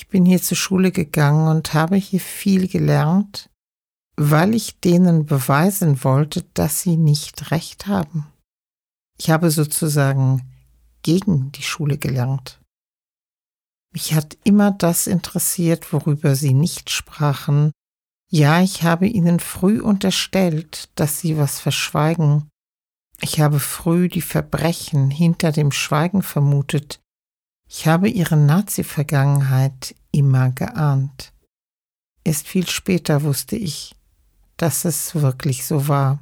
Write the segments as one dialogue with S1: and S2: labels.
S1: Ich bin hier zur Schule gegangen und habe hier viel gelernt, weil ich denen beweisen wollte, dass sie nicht recht haben. Ich habe sozusagen gegen die Schule gelernt. Mich hat immer das interessiert, worüber sie nicht sprachen. Ja, ich habe ihnen früh unterstellt, dass sie was verschweigen. Ich habe früh die Verbrechen hinter dem Schweigen vermutet. Ich habe ihre Nazi-Vergangenheit immer geahnt. Erst viel später wusste ich, dass es wirklich so war.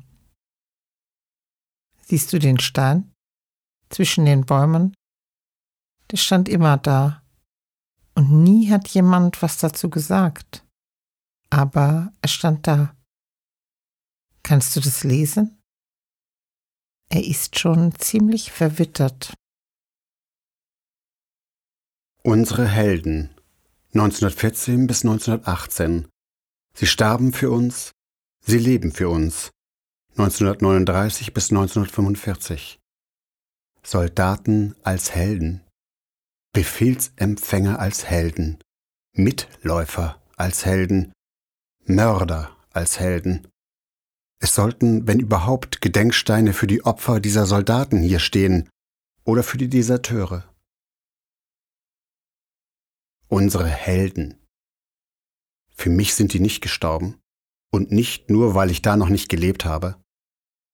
S1: Siehst du den Stein zwischen den Bäumen? Der stand immer da, und nie hat jemand was dazu gesagt. Aber er stand da. Kannst du das lesen? Er ist schon ziemlich verwittert.
S2: Unsere Helden 1914 bis 1918. Sie starben für uns, sie leben für uns 1939 bis 1945. Soldaten als Helden. Befehlsempfänger als Helden, Mitläufer als Helden, Mörder als Helden. Es sollten, wenn überhaupt, Gedenksteine für die Opfer dieser Soldaten hier stehen oder für die Deserteure. Unsere Helden. Für mich sind die nicht gestorben und nicht nur, weil ich da noch nicht gelebt habe.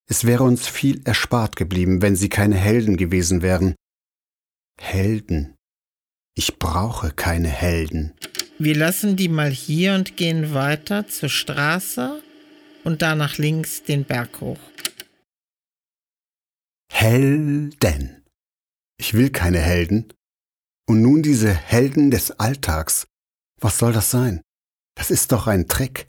S2: Es wäre uns viel erspart geblieben, wenn sie keine Helden gewesen wären. Helden. Ich brauche keine Helden.
S1: Wir lassen die mal hier und gehen weiter zur Straße und da nach links den Berg hoch.
S2: Helden. Ich will keine Helden. Und nun diese Helden des Alltags. Was soll das sein? Das ist doch ein Trick.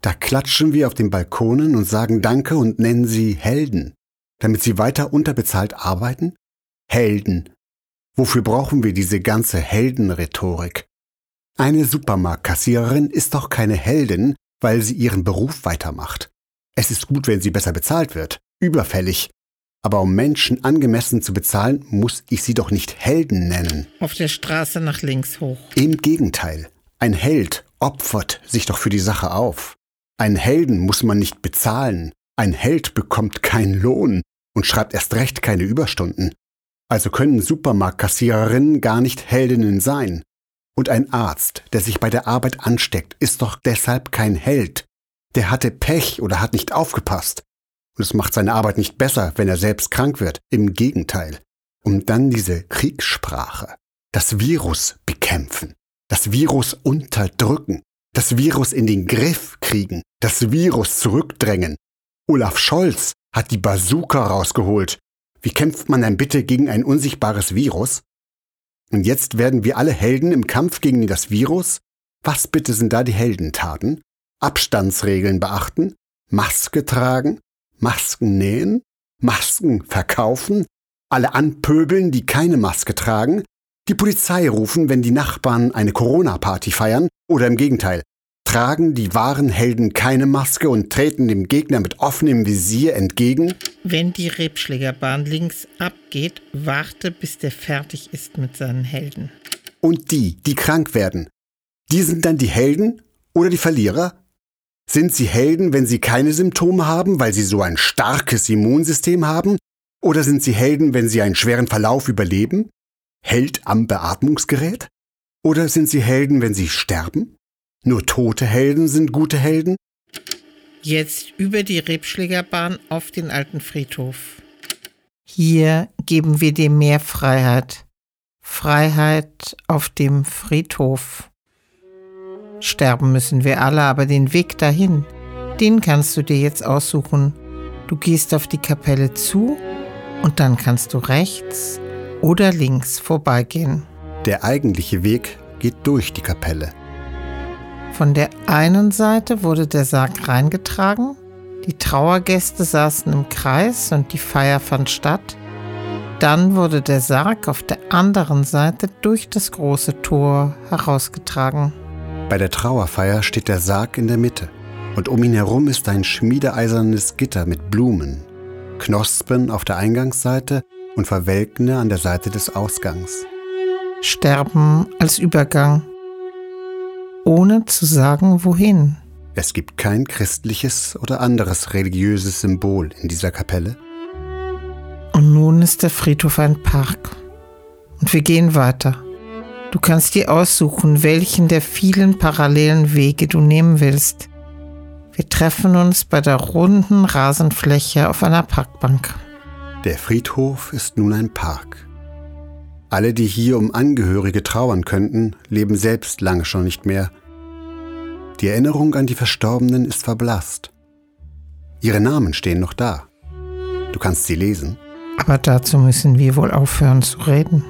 S2: Da klatschen wir auf den Balkonen und sagen Danke und nennen sie Helden, damit sie weiter unterbezahlt arbeiten? Helden. Wofür brauchen wir diese ganze Heldenrhetorik? Eine Supermarktkassiererin ist doch keine Heldin, weil sie ihren Beruf weitermacht. Es ist gut, wenn sie besser bezahlt wird, überfällig. Aber um Menschen angemessen zu bezahlen, muss ich sie doch nicht Helden nennen.
S1: Auf der Straße nach links hoch.
S2: Im Gegenteil. Ein Held opfert sich doch für die Sache auf. Ein Helden muss man nicht bezahlen. Ein Held bekommt keinen Lohn und schreibt erst recht keine Überstunden. Also können Supermarktkassiererinnen gar nicht Heldinnen sein. Und ein Arzt, der sich bei der Arbeit ansteckt, ist doch deshalb kein Held. Der hatte Pech oder hat nicht aufgepasst. Und es macht seine Arbeit nicht besser, wenn er selbst krank wird. Im Gegenteil. Und dann diese Kriegssprache. Das Virus bekämpfen. Das Virus unterdrücken. Das Virus in den Griff kriegen. Das Virus zurückdrängen. Olaf Scholz hat die Bazooka rausgeholt wie kämpft man denn bitte gegen ein unsichtbares Virus? Und jetzt werden wir alle Helden im Kampf gegen das Virus? Was bitte sind da die Heldentaten? Abstandsregeln beachten? Maske tragen? Masken nähen? Masken verkaufen? Alle anpöbeln, die keine Maske tragen? Die Polizei rufen, wenn die Nachbarn eine Corona-Party feiern? Oder im Gegenteil, tragen die wahren Helden keine Maske und treten dem Gegner mit offenem Visier entgegen?
S1: Wenn die Rebschlägerbahn links abgeht, warte, bis der fertig ist mit seinen Helden.
S2: Und die, die krank werden, die sind dann die Helden oder die Verlierer? Sind sie Helden, wenn sie keine Symptome haben, weil sie so ein starkes Immunsystem haben? Oder sind sie Helden, wenn sie einen schweren Verlauf überleben? Held am Beatmungsgerät? Oder sind sie Helden, wenn sie sterben? Nur tote Helden sind gute Helden?
S1: Jetzt über die Rebschlägerbahn auf den alten Friedhof. Hier geben wir dir mehr Freiheit. Freiheit auf dem Friedhof. Sterben müssen wir alle, aber den Weg dahin, den kannst du dir jetzt aussuchen. Du gehst auf die Kapelle zu und dann kannst du rechts oder links vorbeigehen.
S2: Der eigentliche Weg geht durch die Kapelle.
S1: Von der einen Seite wurde der Sarg reingetragen, die Trauergäste saßen im Kreis und die Feier fand statt. Dann wurde der Sarg auf der anderen Seite durch das große Tor herausgetragen.
S2: Bei der Trauerfeier steht der Sarg in der Mitte und um ihn herum ist ein schmiedeeisernes Gitter mit Blumen, Knospen auf der Eingangsseite und Verwelkene an der Seite des Ausgangs.
S1: Sterben als Übergang ohne zu sagen, wohin.
S2: Es gibt kein christliches oder anderes religiöses Symbol in dieser Kapelle.
S1: Und nun ist der Friedhof ein Park. Und wir gehen weiter. Du kannst dir aussuchen, welchen der vielen parallelen Wege du nehmen willst. Wir treffen uns bei der runden Rasenfläche auf einer Parkbank.
S2: Der Friedhof ist nun ein Park. Alle, die hier um Angehörige trauern könnten, leben selbst lange schon nicht mehr. Die Erinnerung an die Verstorbenen ist verblasst. Ihre Namen stehen noch da. Du kannst sie lesen.
S1: Aber dazu müssen wir wohl aufhören zu reden.